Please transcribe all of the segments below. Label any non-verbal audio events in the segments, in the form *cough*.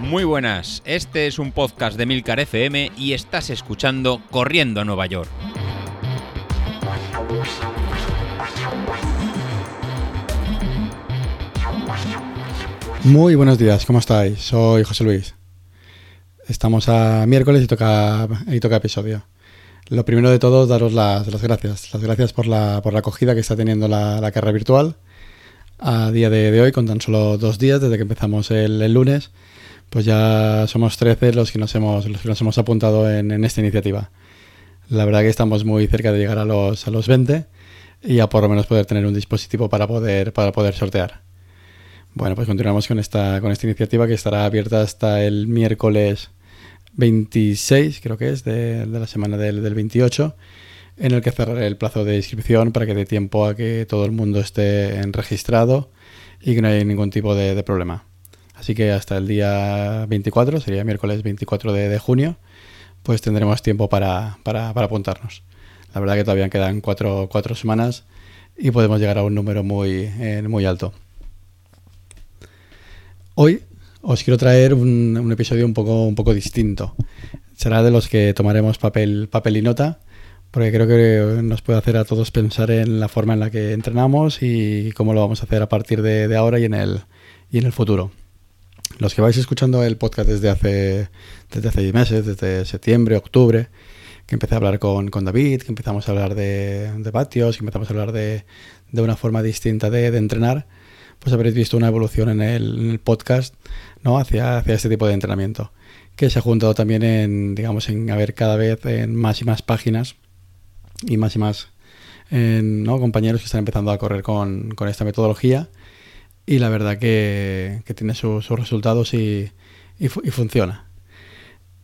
Muy buenas, este es un podcast de Milcar FM y estás escuchando Corriendo a Nueva York. Muy buenos días, ¿cómo estáis? Soy José Luis. Estamos a miércoles y toca, y toca episodio. Lo primero de todo, daros las, gracias. Las gracias por la, por la acogida que está teniendo la, carrera virtual. A día de, hoy, con tan solo dos días desde que empezamos el lunes, pues ya somos 13 los que nos hemos, los que nos hemos apuntado en, esta iniciativa. La verdad que estamos muy cerca de llegar a los, a los 20 y ya por lo menos poder tener un dispositivo para poder, para poder sortear. Bueno, pues continuamos con esta, con esta iniciativa que estará abierta hasta el miércoles 26, creo que es, de, la semana del, del, 28, en el que cerraré el plazo de inscripción para que dé tiempo a que todo el mundo esté registrado y que no haya ningún tipo de problema. Así que hasta el día 24, sería miércoles 24 de, junio, pues tendremos tiempo para, apuntarnos. La verdad que todavía quedan cuatro, semanas y podemos llegar a un número muy, eh, muy alto. Hoy os quiero traer un, episodio un poco, un poco distinto. Será de los que tomaremos papel, papel y nota, porque creo que nos puede hacer a todos pensar en la forma en la que entrenamos y cómo lo vamos a hacer a partir de, ahora y en el, y en el futuro. Los que vais escuchando el podcast desde hace, desde hace meses, desde septiembre, octubre, que empecé a hablar con, David, que empezamos a hablar de, de vatios, que empezamos a hablar de, una forma distinta de, entrenar, pues habréis visto una evolución en el, podcast ¿no? hacia, hacia este tipo de entrenamiento, que se ha juntado también en, digamos, en haber cada vez en más y más páginas y más y más compañeros que están empezando a correr con, con esta metodología y la verdad que, tiene sus resultados y, funciona.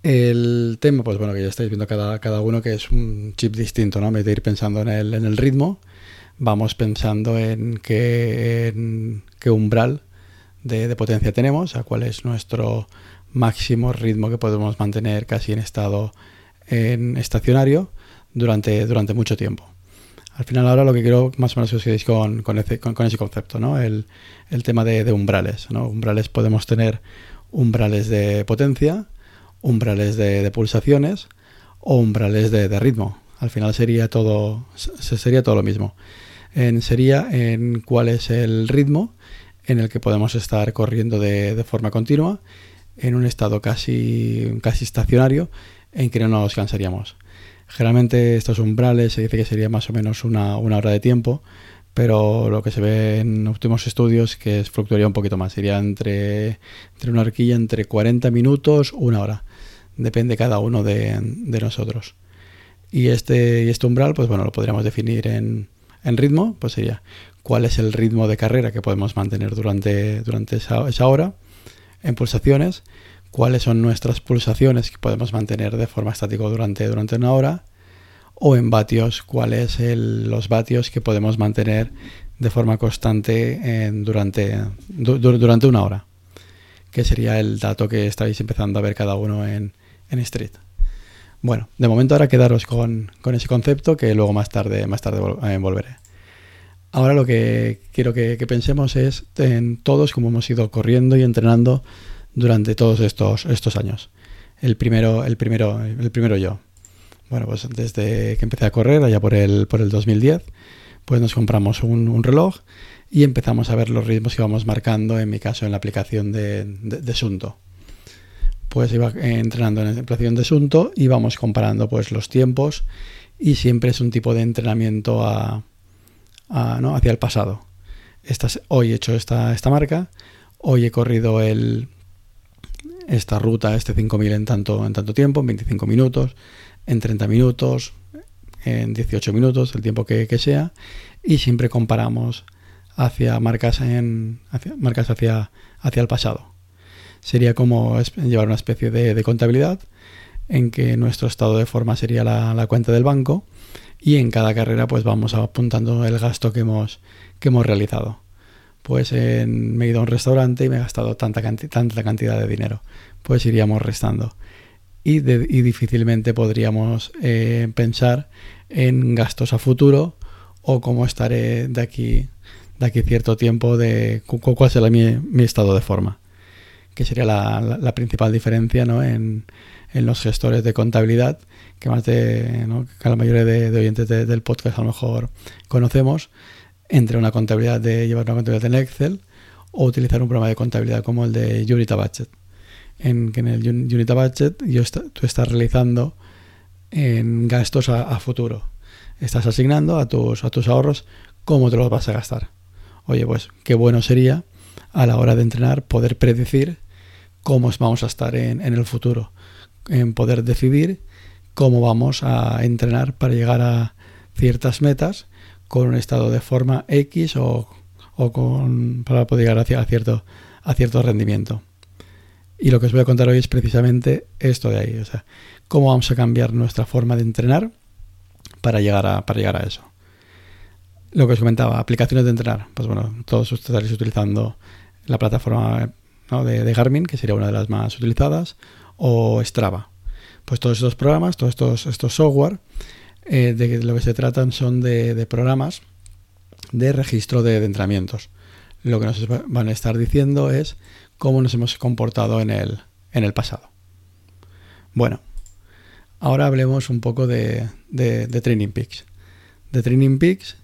El tema, pues bueno, que ya estáis viendo cada, cada uno que es un chip distinto, ¿no? En vez de ir pensando en el, en el ritmo, vamos pensando en qué, qué umbral de, potencia tenemos, a cuál es nuestro máximo ritmo que podemos mantener casi en estado en estacionario durante, durante mucho tiempo al final ahora lo que quiero más o menos que os quedéis con, con, ese, concepto, ¿no? El, tema de, umbrales. Umbrales podemos tener umbrales de potencia, umbrales de, pulsaciones o umbrales de, ritmo. Al final sería todo, sería todo lo mismo. En, sería en cuál es el ritmo en el que podemos estar corriendo de, forma continua en un estado casi, casi estacionario en que no nos cansaríamos. Generalmente estos umbrales se dice que sería más o menos una, hora de tiempo, pero lo que se ve en últimos estudios que es, fluctuaría un poquito más, sería entre, entre una horquilla entre 40 minutos, una hora, depende cada uno de, nosotros. Y este, y este umbral, pues bueno, lo podríamos definir en, en, ritmo, pues sería cuál es el ritmo de carrera que podemos mantener durante, durante esa, esa hora, en pulsaciones, cuáles son nuestras pulsaciones que podemos mantener de forma estática durante, durante una hora, o en vatios, cuáles los vatios que podemos mantener de forma constante durante, durante una hora, que sería el dato que estáis empezando a ver cada uno en, en Street. Bueno, de momento ahora quedaros con, ese concepto que luego más tarde, más tarde eh, volveré. Ahora lo que quiero que, que pensemos es en todos como hemos ido corriendo y entrenando durante todos estos, estos años. El primero, el, primero, el primero yo. Bueno, pues desde que empecé a correr, allá por el, por el 2010, pues nos compramos un, reloj y empezamos a ver los ritmos que íbamos marcando, en mi caso en la aplicación de, de, Sunto. Pues iba entrenando en la aplicación de Sunto y vamos comparando pues los tiempos y siempre es un tipo de entrenamiento a, hacia el pasado. hoy he hecho esta, esta marca, hoy he corrido el, esta ruta, este 5000 en tanto, en tanto tiempo, en 25 minutos, en 30 minutos, en 18 minutos, el tiempo que, sea, y siempre comparamos hacia marcas, en, hacia, marcas hacia, hacia el pasado. Sería como llevar una especie de, contabilidad en que nuestro estado de forma sería la, cuenta del banco y en cada carrera pues vamos apuntando el gasto que hemos, que hemos realizado pues en, me he ido a un restaurante y me he gastado tanta, tanta cantidad de dinero. Pues iríamos restando. Y, difícilmente podríamos eh, pensar en gastos a futuro o cómo estaré de aquí, de aquí cierto tiempo de cuál será mi, mi estado de forma, que sería la, principal diferencia ¿no? en, en, los gestores de contabilidad, que más de que la mayoría de oyentes del podcast a lo mejor conocemos, entre una contabilidad de llevar una contabilidad en Excel o utilizar un programa de contabilidad como el de Unita Budget. En que en el Unita Budget tú estás realizando en gastos a, futuro. Estás asignando a tus, a tus ahorros cómo te los vas a gastar. Oye, pues qué bueno sería a la hora de entrenar poder predecir cómo vamos a estar en, en el futuro, en poder decidir cómo vamos a entrenar para llegar a ciertas metas con un estado de forma X o, con, para poder llegar hacia, a, cierto, a cierto rendimiento. Y lo que os voy a contar hoy es precisamente esto de ahí, o sea, cómo vamos a cambiar nuestra forma de entrenar para llegar a, para llegar a eso. Lo que os comentaba, aplicaciones de entrenar. Pues bueno, todos estaréis utilizando la plataforma de, Garmin, que sería una de las más utilizadas, o Strava. Pues todos estos programas, todos estos, estos software, eh, de lo que se tratan son de, programas de registro de, entrenamientos. Lo que nos van a estar diciendo es cómo nos hemos comportado en el, en el pasado. Bueno, ahora hablemos un poco de, Training Peaks. De Training Peaks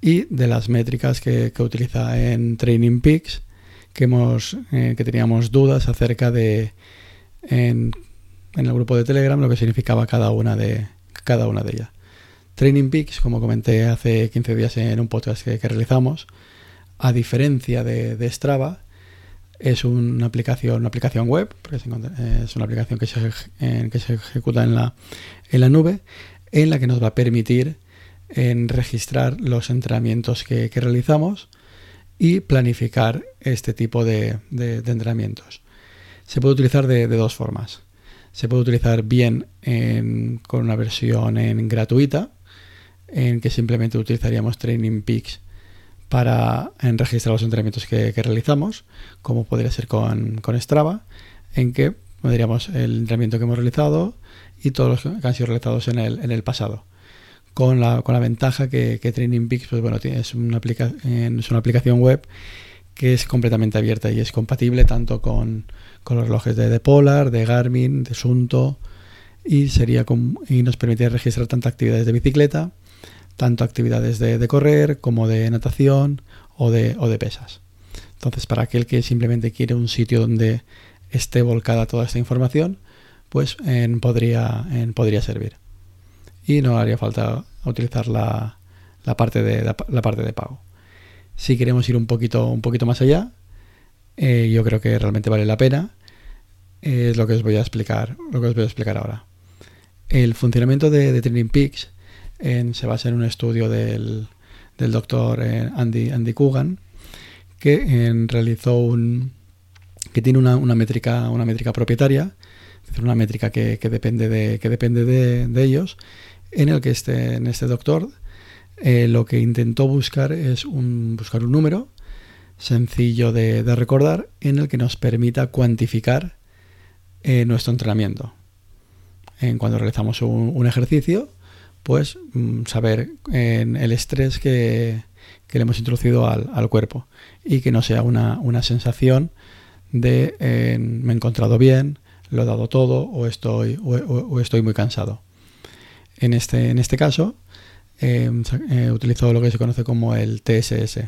y de las métricas que, utiliza en Training Peaks, que, hemos, eh, que teníamos dudas acerca de en, en, el grupo de Telegram lo que significaba cada una de, cada una de ellas. Training Peaks, como comenté hace 15 días en un podcast que, realizamos, a diferencia de, Strava, es una aplicación, una aplicación web, porque es una aplicación que se, ejecuta en la, nube, en la que nos va a permitir registrar los entrenamientos que, realizamos y planificar este tipo de, entrenamientos. Se puede utilizar de, dos formas. Se puede utilizar bien con una versión en gratuita, en que simplemente utilizaríamos Training Peaks para registrar los entrenamientos que, realizamos, como podría ser con, Strava, en que pondríamos el entrenamiento que hemos realizado y todos los que han sido realizados en el, en el pasado. Con la, con la ventaja que, Training Peaks pues bueno, es, una es una aplicación web que es completamente abierta y es compatible tanto con, los relojes de, de, Polar, de Garmin, de Sunto y, sería y nos permite registrar tantas actividades de bicicleta tanto actividades de, correr como de natación o de, o de pesas. Entonces, para aquel que simplemente quiere un sitio donde esté volcada toda esta información, pues podría, podría servir. Y no haría falta utilizar la, parte, de, la, parte de pago. Si queremos ir un poquito, un poquito más allá, eh, yo creo que realmente vale la pena. Es lo que os voy a explicar, lo que os voy a explicar ahora. El funcionamiento de, de Training Peaks se basa en un estudio del, doctor eh, Andy, Andy Coogan, que realizó un que tiene una, métrica una métrica propietaria, una métrica que, depende de que depende de, ellos, en el que este, en este doctor eh, lo que intentó buscar es un, buscar un número sencillo de, recordar en el que nos permita cuantificar eh, nuestro entrenamiento. En cuando realizamos un ejercicio, pues mm, saber en el estrés que, le hemos introducido al, cuerpo y que no sea una, sensación de me he encontrado bien, lo he dado todo o estoy, o, estoy muy cansado. En este, en este caso, eh, he utilizado lo que se conoce como el TSS,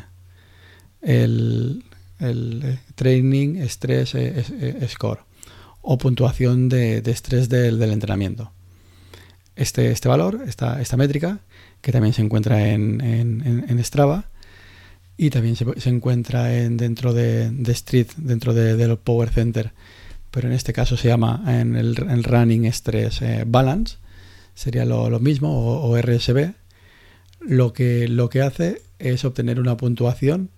el, el Training Stress eh, eh, Score o puntuación de, estrés del entrenamiento este, este valor, esta, esta métrica, que también se encuentra en, en, Strava y también se, se encuentra en, dentro de, Street, dentro de, del Power Center, pero en este caso se llama en el, Running Stress eh, Balance, sería lo, mismo, o, RSB. Lo que, lo que hace es obtener una puntuación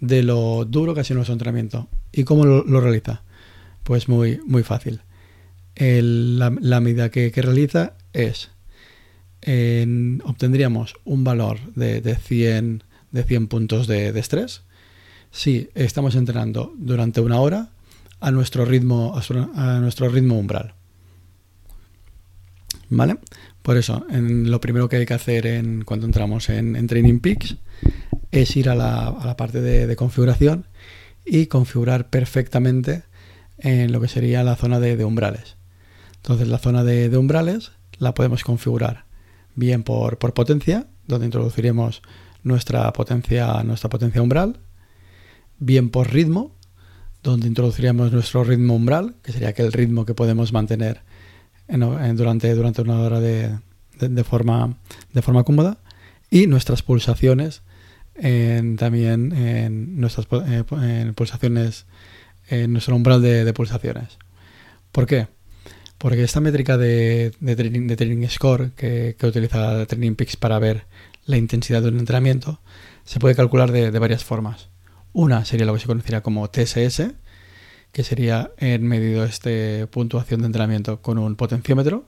de lo duro que ha sido nuestro entrenamiento. ¿Y cómo lo, lo realiza? Pues muy, muy fácil la, medida que, realiza es, obtendríamos un valor de, de, 100, de 100 puntos de, estrés si estamos entrenando durante una hora a nuestro ritmo, a, nuestro ritmo umbral. ¿Vale? Por eso, en, lo primero que hay que hacer en, cuando entramos en, Training Peaks es ir a la, parte de, configuración y configurar perfectamente en lo que sería la zona de, umbrales. Entonces la zona de, umbrales la podemos configurar bien por, por potencia, donde introduciremos nuestra potencia, nuestra potencia umbral, bien por ritmo, donde introduciríamos nuestro ritmo umbral, que sería aquel ritmo que podemos mantener durante, durante una hora de, forma, de forma cómoda, y nuestras pulsaciones, también en nuestras eh, pulsaciones, en nuestro umbral de, pulsaciones. ¿Por qué? Porque esta métrica de, training, score que, utiliza Training Peaks para ver la intensidad de un entrenamiento se puede calcular de, varias formas. Una sería lo que se conocería como TSS, que sería en medido este puntuación de entrenamiento con un potenciómetro,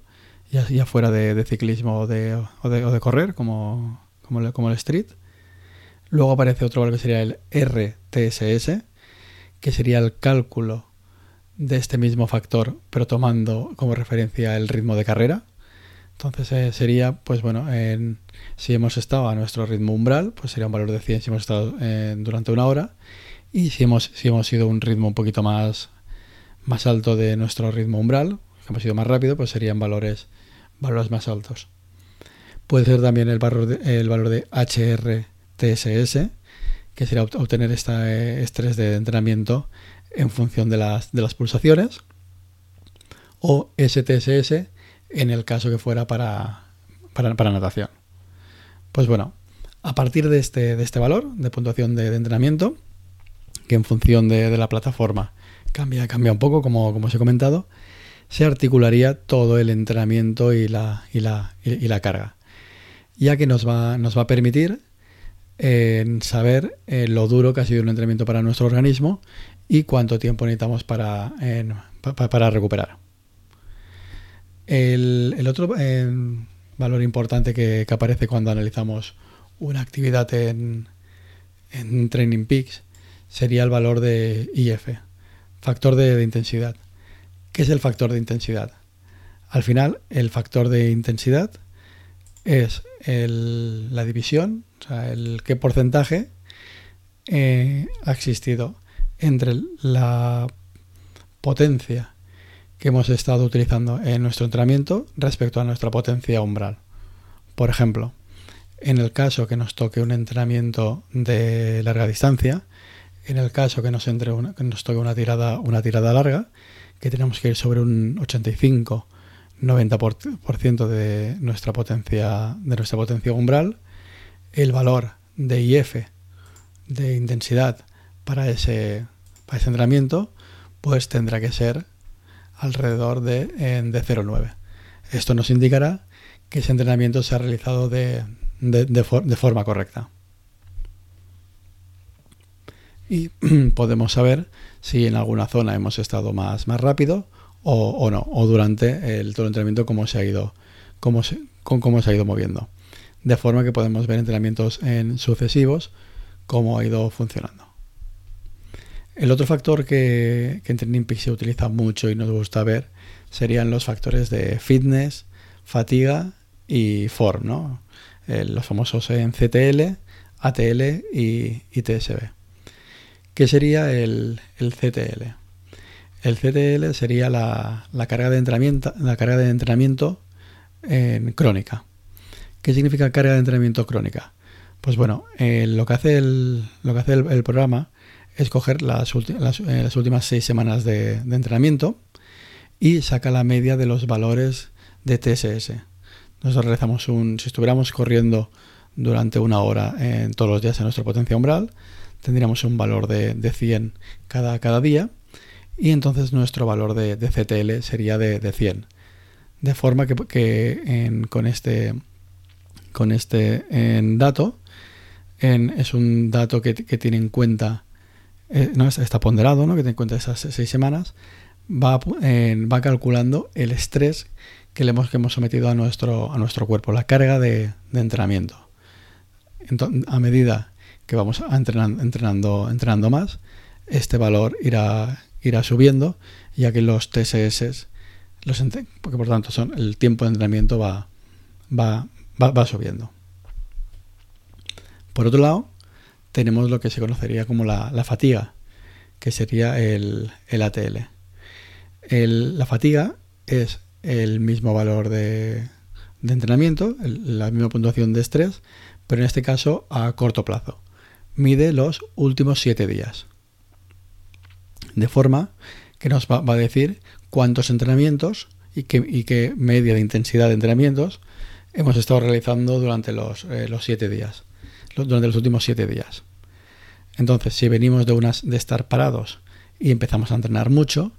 ya, fuera de, ciclismo o de, correr, como, como, el, como el street. Luego aparece otro valor que sería el RTSS, que sería el cálculo de este mismo factor, pero tomando como referencia el ritmo de carrera. Entonces eh, sería, pues bueno, en, si hemos estado a nuestro ritmo umbral, pues sería un valor de 100 si hemos estado eh, durante una hora. Y si hemos, si hemos ido a un ritmo un poquito más, más alto de nuestro ritmo umbral, que hemos ido más rápido, pues serían valores, valores más altos. Puede ser también el valor de, el valor de HRTSS, que sería obtener este estrés de entrenamiento en función de las, de las pulsaciones. O STSS, en el caso que fuera para, para, natación. Pues bueno, a partir de este, de este valor de puntuación de, entrenamiento, que en función de, la plataforma cambia, cambia un poco, como, como os he comentado, se articularía todo el entrenamiento y la, y la, y la carga, ya que nos va, nos va a permitir eh, saber eh, lo duro que ha sido un entrenamiento para nuestro organismo y cuánto tiempo necesitamos para, para recuperar. El, otro eh, valor importante que, aparece cuando analizamos una actividad en, en Training Peaks sería el valor de IF, factor de, intensidad. ¿Qué es el factor de intensidad? Al final, el factor de intensidad es la división, o sea, el qué porcentaje eh, ha existido entre la potencia que hemos estado utilizando en nuestro entrenamiento respecto a nuestra potencia umbral. Por ejemplo, en el caso que nos toque un entrenamiento de larga distancia, en el caso que nos, entre una, que nos toque una tirada, una tirada larga, que tenemos que ir sobre un 85 90% de nuestra potencia de nuestra potencia umbral, el valor de IF de intensidad para ese, ese entrenamiento, pues tendrá que ser alrededor de, de 0,9. Esto nos indicará que ese entrenamiento se ha realizado de, forma correcta. Y *clears throat* podemos saber si en alguna zona hemos estado más, más rápido o, no, o durante el, todo el entrenamiento cómo se ha ido, cómo se, cómo se ha ido moviendo. De forma que podemos ver entrenamientos en sucesivos cómo ha ido funcionando. El otro factor que, en Training se utiliza mucho y nos gusta ver serían los factores de fitness, fatiga y form, ¿no? los famosos en CTL, ATL y, TSB. ¿Qué sería el, CTL? El CTL sería la, carga de entrenamiento, la carga de entrenamiento en crónica. ¿Qué significa carga de entrenamiento crónica? Pues bueno, eh, lo que hace el, lo que hace el programa escoger las, eh, las, últimas seis semanas de, entrenamiento y saca la media de los valores de TSS. Nosotros realizamos un, si estuviéramos corriendo durante una hora en todos los días en nuestra potencia umbral, tendríamos un valor de, de 100 cada, cada día y entonces nuestro valor de, CTL sería de, de, 100. De forma que, que con este, con este dato es un dato que, que tiene en cuenta eh, no, está ponderado, ¿no? que te cuenta esas seis semanas, va, va calculando el estrés que le hemos, que hemos sometido a nuestro, a nuestro cuerpo, la carga de, entrenamiento. A medida que vamos entrenando, entrenando, entrenando más, este valor irá, irá subiendo, ya que los TSS, los, porque por tanto son, el tiempo de entrenamiento va, va, va, va subiendo. Por otro lado, tenemos lo que se conocería como la, fatiga, que sería el, ATL. la fatiga es el mismo valor de, entrenamiento, la misma puntuación de estrés, pero en este caso a corto plazo. Mide los últimos 7 días. De forma que nos va, a decir cuántos entrenamientos y qué, media de intensidad de entrenamientos hemos estado realizando durante los, 7 eh, días, durante los últimos 7 días. Entonces, si venimos de, unas, de estar parados y empezamos a entrenar mucho,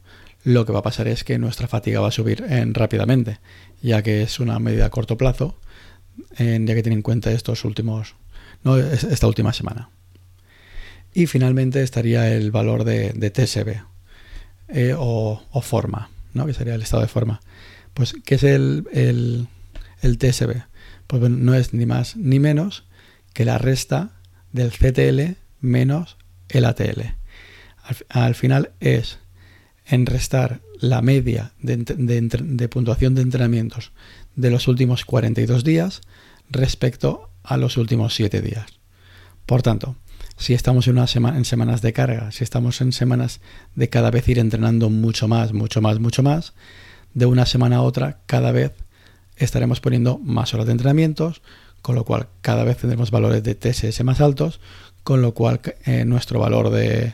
lo que va a pasar es que nuestra fatiga va a subir en, rápidamente, ya que es una medida a corto plazo, ya que tiene en cuenta estos últimos, esta última semana. Y finalmente estaría el valor de, TSB eh, o, forma, ¿no? que sería el estado de forma. Pues, ¿qué es el, el, TSB? Pues no es ni más ni menos que la resta del CTL menos el ATL. Al, final es en restar la media de, puntuación de entrenamientos de los últimos 42 días respecto a los últimos 7 días. Por tanto, si estamos en, una en semanas de carga, si estamos en semanas de cada vez ir entrenando mucho más, mucho más, mucho más, de una semana a otra, cada vez estaremos poniendo más horas de entrenamientos, con lo cual cada vez tendremos valores de TSS más altos, con lo cual eh, nuestro valor de,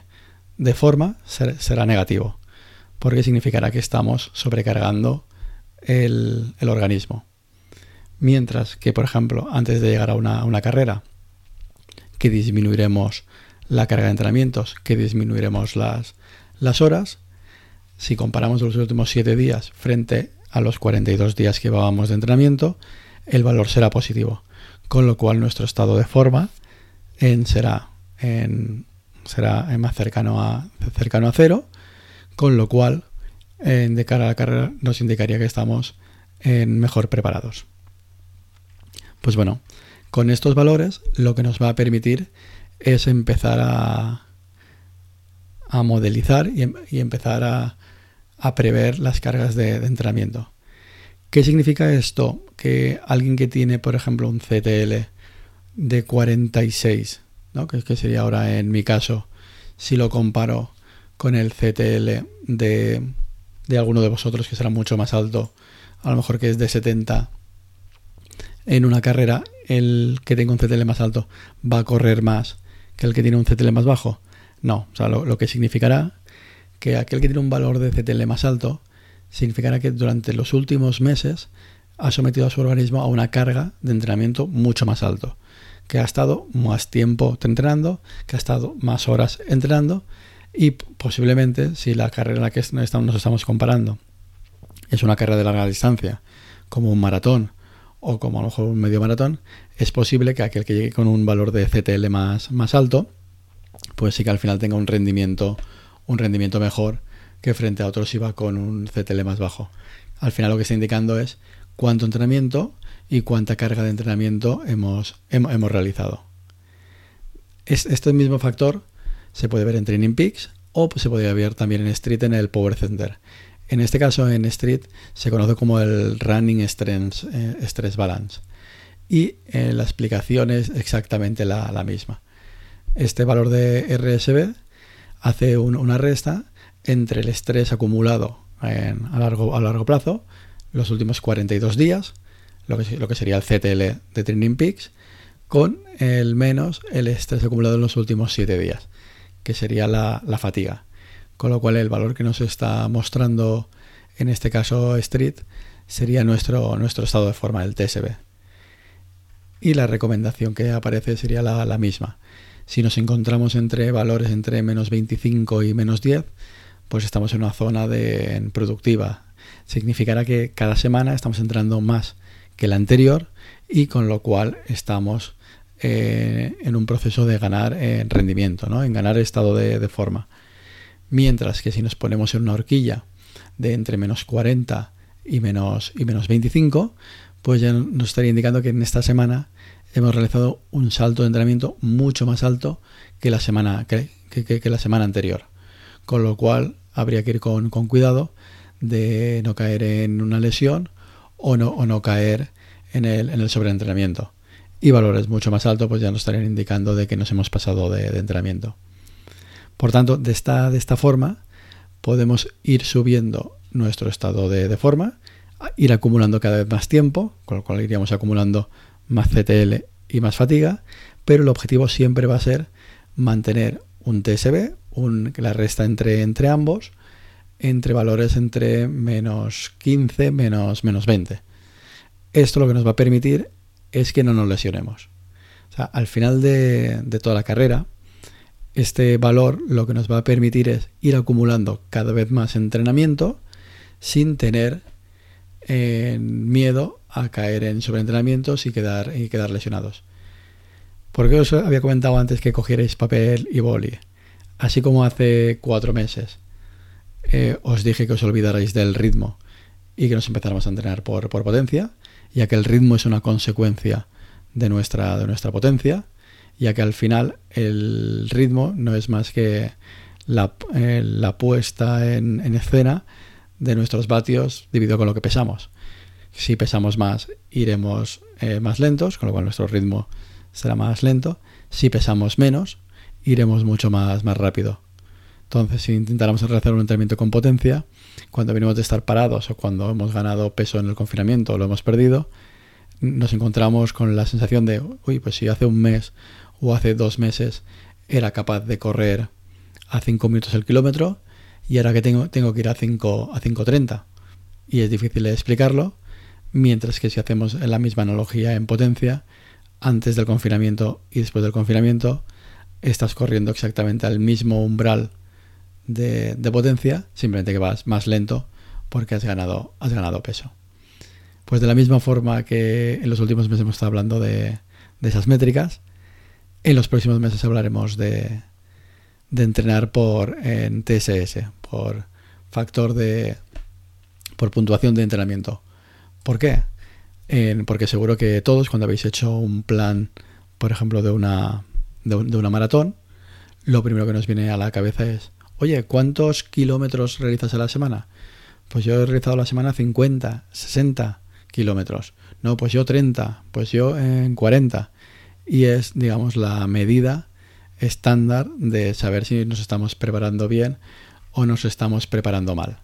forma será negativo, porque significará que estamos sobrecargando el, organismo. Mientras que, por ejemplo, antes de llegar a una, carrera, que disminuiremos la carga de entrenamientos, que disminuiremos las, las horas, si comparamos los últimos 7 días frente a los 42 días que llevábamos de entrenamiento, el valor será positivo, con lo cual nuestro estado de forma será, más cercano a, cero, con lo cual en, de cara a la carrera nos indicaría que estamos en mejor preparados. Pues bueno, con estos valores lo que nos va a permitir es empezar a, modelizar y, em, empezar a, a, prever las cargas de, de, entrenamiento. ¿Qué significa esto? Que alguien que tiene, por ejemplo, un CTL de 46, ¿no? que, que sería ahora en mi caso, si lo comparo con el CTL de, de alguno de vosotros que será mucho más alto, a lo mejor que es de 70 en una carrera, el que tenga un CTL más alto va a correr más que el que tiene un CTL más bajo. No, o sea, lo, lo que significará que aquel que tiene un valor de CTL más alto significará que durante los últimos meses ha sometido a su organismo a una carga de entrenamiento mucho más alto que ha estado más tiempo entrenando, que ha estado más horas entrenando y posiblemente si la carrera en la que nos estamos comparando es una carrera de larga distancia, como un maratón o como a lo mejor un medio maratón, es posible que aquel que llegue con un valor de CTL más, más alto, pues sí que al final tenga un rendimiento, un rendimiento mejor que frente a otros si va con un CTL más bajo. Al final lo que está indicando es cuánto entrenamiento y cuánta carga de entrenamiento hemos, hemos, realizado. este mismo factor se puede ver en Training Peaks o se puede ver también en Street en el Power Center. En este caso en Street se conoce como el Running Stress, eh, Balance y eh, la explicación es exactamente la, misma. Este valor de RSB hace una resta entre el estrés acumulado a, largo, plazo, los últimos 42 días, lo que, lo que sería el CTL de Training Peaks, con el menos el estrés acumulado en los últimos 7 días, que sería la, fatiga. Con lo cual el valor que nos está mostrando en este caso Street sería nuestro, nuestro estado de forma, el TSB. Y la recomendación que aparece sería la, la misma. Si nos encontramos entre valores entre menos 25 y menos 10, pues estamos en una zona de, productiva. Significará que cada semana estamos entrando más que la anterior y con lo cual estamos eh, en un proceso de ganar en eh, rendimiento, ¿no? en ganar estado de, forma. Mientras que si nos ponemos en una horquilla de entre menos 40 y menos, y menos 25, pues ya nos estaría indicando que en esta semana hemos realizado un salto de entrenamiento mucho más alto que la semana, que, que, la semana anterior. Con lo cual habría que ir con, con cuidado de no caer en una lesión o no, o no caer en el, en el sobreentrenamiento. y valores mucho más altos pues ya nos estarían indicando de que nos hemos pasado de, entrenamiento. Por tanto, de esta, de esta forma podemos ir subiendo nuestro estado de, forma, ir acumulando cada vez más tiempo, con lo cual iríamos acumulando más CTL y más fatiga, pero el objetivo siempre va a ser mantener un TSB, la resta entre, entre ambos, entre valores entre menos 15, menos, menos 20. Esto lo que nos va a permitir es que no nos lesionemos. Al final de, toda la carrera, este valor lo que nos va a permitir es ir acumulando cada vez más entrenamiento sin tener eh, miedo a caer en sobreentrenamientos y quedar, y quedar lesionados. Porque os había comentado antes que cogierais papel y boli. Así como hace cuatro meses eh, os dije que os olvidarais del ritmo y que nos empezáramos a entrenar por, por potencia, ya que el ritmo es una consecuencia de nuestra, de nuestra potencia, ya que al final el ritmo no es más que la, eh, puesta en, escena de nuestros vatios dividido con lo que pesamos. Si pesamos más, iremos eh, más lentos, con lo cual nuestro ritmo será más lento. Si pesamos menos, iremos mucho más, más rápido. Entonces, si intentáramos realizar un entrenamiento con potencia, cuando venimos de estar parados o cuando hemos ganado peso en el confinamiento o lo hemos perdido, nos encontramos con la sensación de, uy, pues si hace un mes o hace dos meses era capaz de correr a 5 minutos el kilómetro y ahora que tengo, tengo que ir a 5 a 5.30 y es difícil explicarlo, mientras que si hacemos la misma analogía en potencia, antes del confinamiento y después del confinamiento, estás corriendo exactamente al mismo umbral de, potencia, simplemente que vas más lento porque has ganado, has ganado peso. Pues de la misma forma que en los últimos meses hemos estado hablando de, esas métricas, en los próximos meses hablaremos de, entrenar por en TSS, por factor de por puntuación de entrenamiento. ¿Por qué? porque seguro que todos cuando habéis hecho un plan, por ejemplo, de una, de una maratón, lo primero que nos viene a la cabeza es, Oye, ¿cuántos kilómetros realizas a la semana? Pues yo he realizado la semana 50, 60 kilómetros. No, pues yo 30, pues yo en 40. Y es, digamos, la medida estándar de saber si nos estamos preparando bien o nos estamos preparando mal.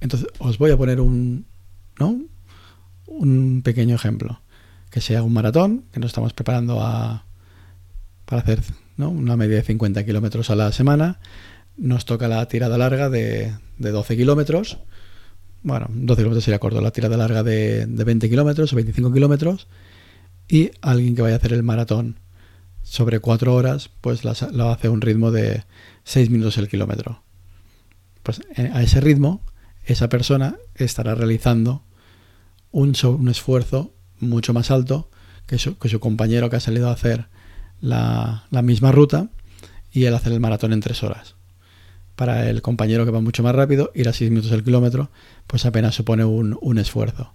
Entonces, os voy a poner un, ¿no? un pequeño ejemplo. Que sea un maratón, que nos estamos preparando a, para hacer una media de 50 kilómetros a la semana nos toca la tirada larga de, 12 kilómetros. Bueno, 12 kilómetros sería corto, la tirada larga de, 20 kilómetros o 25 kilómetros. Y alguien que vaya a hacer el maratón sobre 4 horas, pues lo hace a un ritmo de 6 minutos el kilómetro. Pues eh, a ese ritmo, esa persona estará realizando un, esfuerzo mucho más alto que su, compañero que ha salido a hacer la, misma ruta y él hacer el maratón en 3 horas para el compañero que va mucho más rápido, ir a 6 minutos el kilómetro, pues apenas supone un, esfuerzo.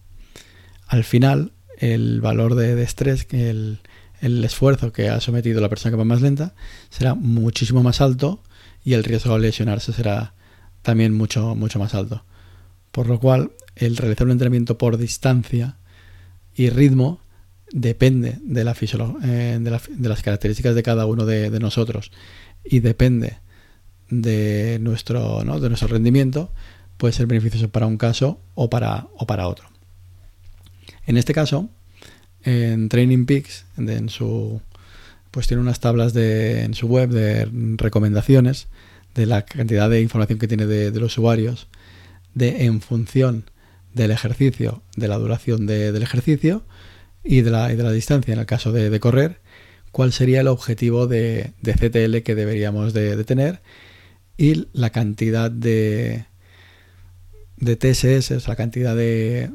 Al final, el valor de, estrés, que el, esfuerzo que ha sometido la persona que va más lenta, será muchísimo más alto y el riesgo de lesionarse será también mucho, mucho más alto. Por lo cual, el realizar un entrenamiento por distancia y ritmo depende de, la eh, de, las características de cada uno de, de nosotros y depende de nuestro, de nuestro rendimiento puede ser beneficioso para un caso o para, o para otro. En este caso, en Training Peaks, en su, pues tiene unas tablas de, en su web de recomendaciones de la cantidad de información que tiene de, los usuarios, de en función del ejercicio, de la duración del ejercicio y de, la, de la distancia en el caso de, correr, cuál sería el objetivo de, CTL que deberíamos de tener y la cantidad de, de TSS, la cantidad de,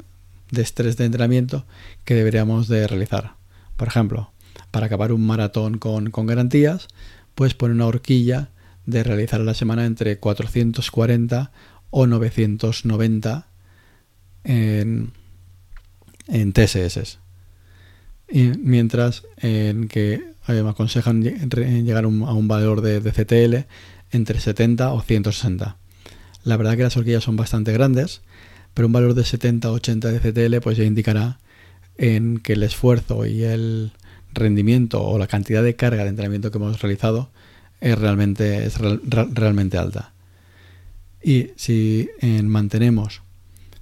de estrés de entrenamiento que deberíamos de realizar. Por ejemplo, para acabar un maratón con, garantías, pues pone una horquilla de realizar a la semana entre 440 o 990 en, en TSS. Mientras en que me aconsejan llegar a un valor de, de CTL entre 70 o 160. La verdad que las horquillas son bastante grandes, pero un valor de 70 o 80 de CTL pues ya indicará en que el esfuerzo y el, rendimiento o la cantidad de carga de entrenamiento que hemos realizado es realmente, es realmente alta. Y si mantenemos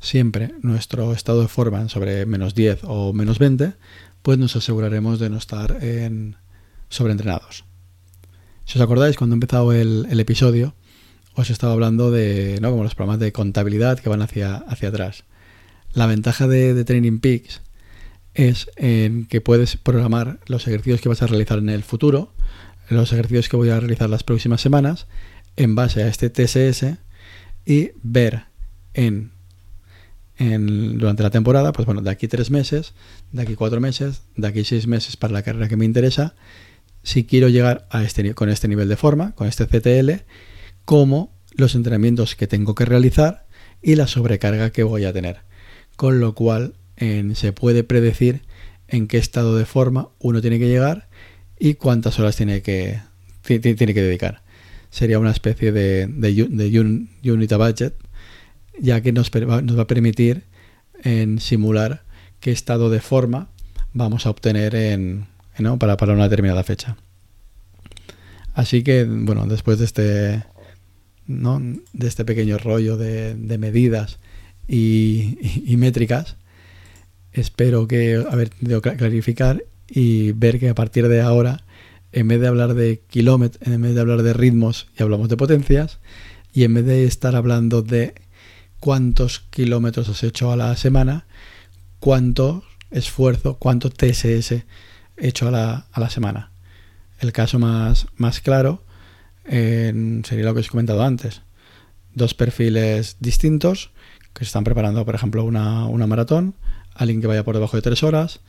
siempre nuestro estado de forma sobre menos 10 o menos 20, pues nos aseguraremos de no estar en sobreentrenados. Si os acordáis, cuando he empezado el, episodio, os estaba hablando de ¿no? como los programas de contabilidad que van hacia, atrás. La ventaja de, de Training Peaks es en que puedes programar los ejercicios que vas a realizar en el futuro, los ejercicios que voy a realizar las próximas semanas, en base a este TSS y ver en, durante la temporada, pues bueno, de aquí tres meses, de aquí cuatro meses, de aquí seis meses para la carrera que me interesa, si quiero llegar a este, con este nivel de forma, con este CTL, como los entrenamientos que tengo que realizar y la sobrecarga que voy a tener. Con lo cual se puede predecir en qué estado de forma uno tiene que llegar y cuántas horas tiene que, tiene que dedicar. Sería una especie de, de, unit budget, ya que nos, va a permitir en simular qué estado de forma vamos a obtener en, para, para una determinada fecha. Así que, bueno, después de este, ¿no? de este pequeño rollo de, medidas y, métricas, espero que haber tenido clarificar y ver que a partir de ahora, en vez de hablar de kilómetros, en vez de hablar de ritmos, y hablamos de potencias, y en vez de estar hablando de cuántos kilómetros has hecho a la semana, cuánto esfuerzo, cuánto TSS hecho a la, a la semana. El caso más, más claro sería lo que os he comentado antes. Dos perfiles distintos que se están preparando, por ejemplo, una, una maratón alguien que vaya por debajo de 3 horas,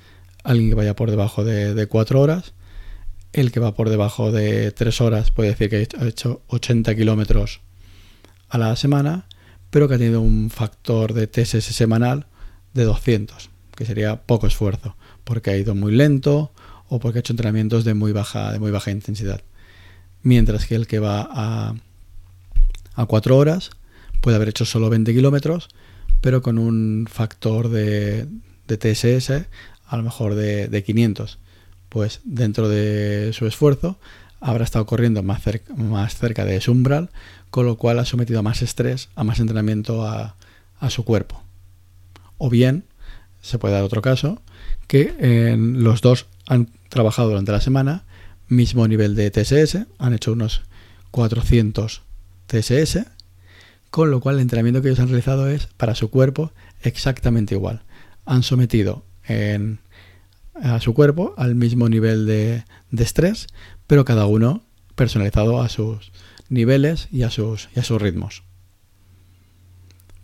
alguien que vaya por debajo de, de 4 horas. El que va por debajo de 3 horas puede decir que ha hecho 80 kilómetros a la semana, pero que ha tenido un factor de TSS semanal de 200, que sería poco esfuerzo, porque ha ido muy lento o porque ha hecho entrenamientos de muy baja, de muy baja intensidad. Mientras que el que va a, a 4 horas puede haber hecho solo 20 kilómetros, pero con un factor de, TSS a lo mejor de, 500. Pues dentro de su esfuerzo habrá estado corriendo más cerca, más cerca de su umbral, con lo cual ha sometido a más estrés, a más entrenamiento a, su cuerpo. O bien, se puede dar otro caso, que los dos han trabajado durante la semana, mismo nivel de TSS, han hecho unos 400 TSS, con lo cual el entrenamiento que ellos han realizado es para su cuerpo exactamente igual. Han sometido a su cuerpo al mismo nivel de, estrés, pero cada uno personalizado a sus niveles y a sus, y a sus ritmos.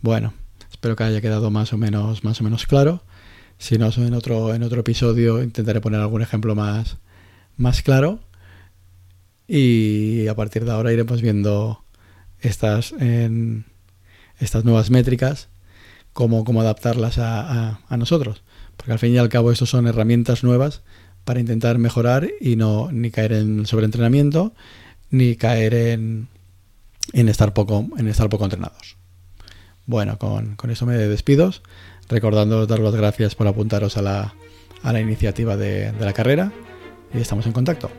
Bueno, espero que haya quedado más o menos, más o menos claro. Si no, en otro, en otro episodio intentaré poner algún ejemplo más, más claro. Y a partir de ahora iremos viendo estas, en, estas nuevas métricas, cómo, cómo adaptarlas a, a, nosotros. Porque al fin y al cabo estos son herramientas nuevas para intentar mejorar y no ni caer en sobreentrenamiento ni caer en, en, estar, poco, en estar poco entrenados. Bueno, con, con eso me despido, recordando dar las gracias por apuntaros a la, a la iniciativa de, de la carrera y estamos en contacto.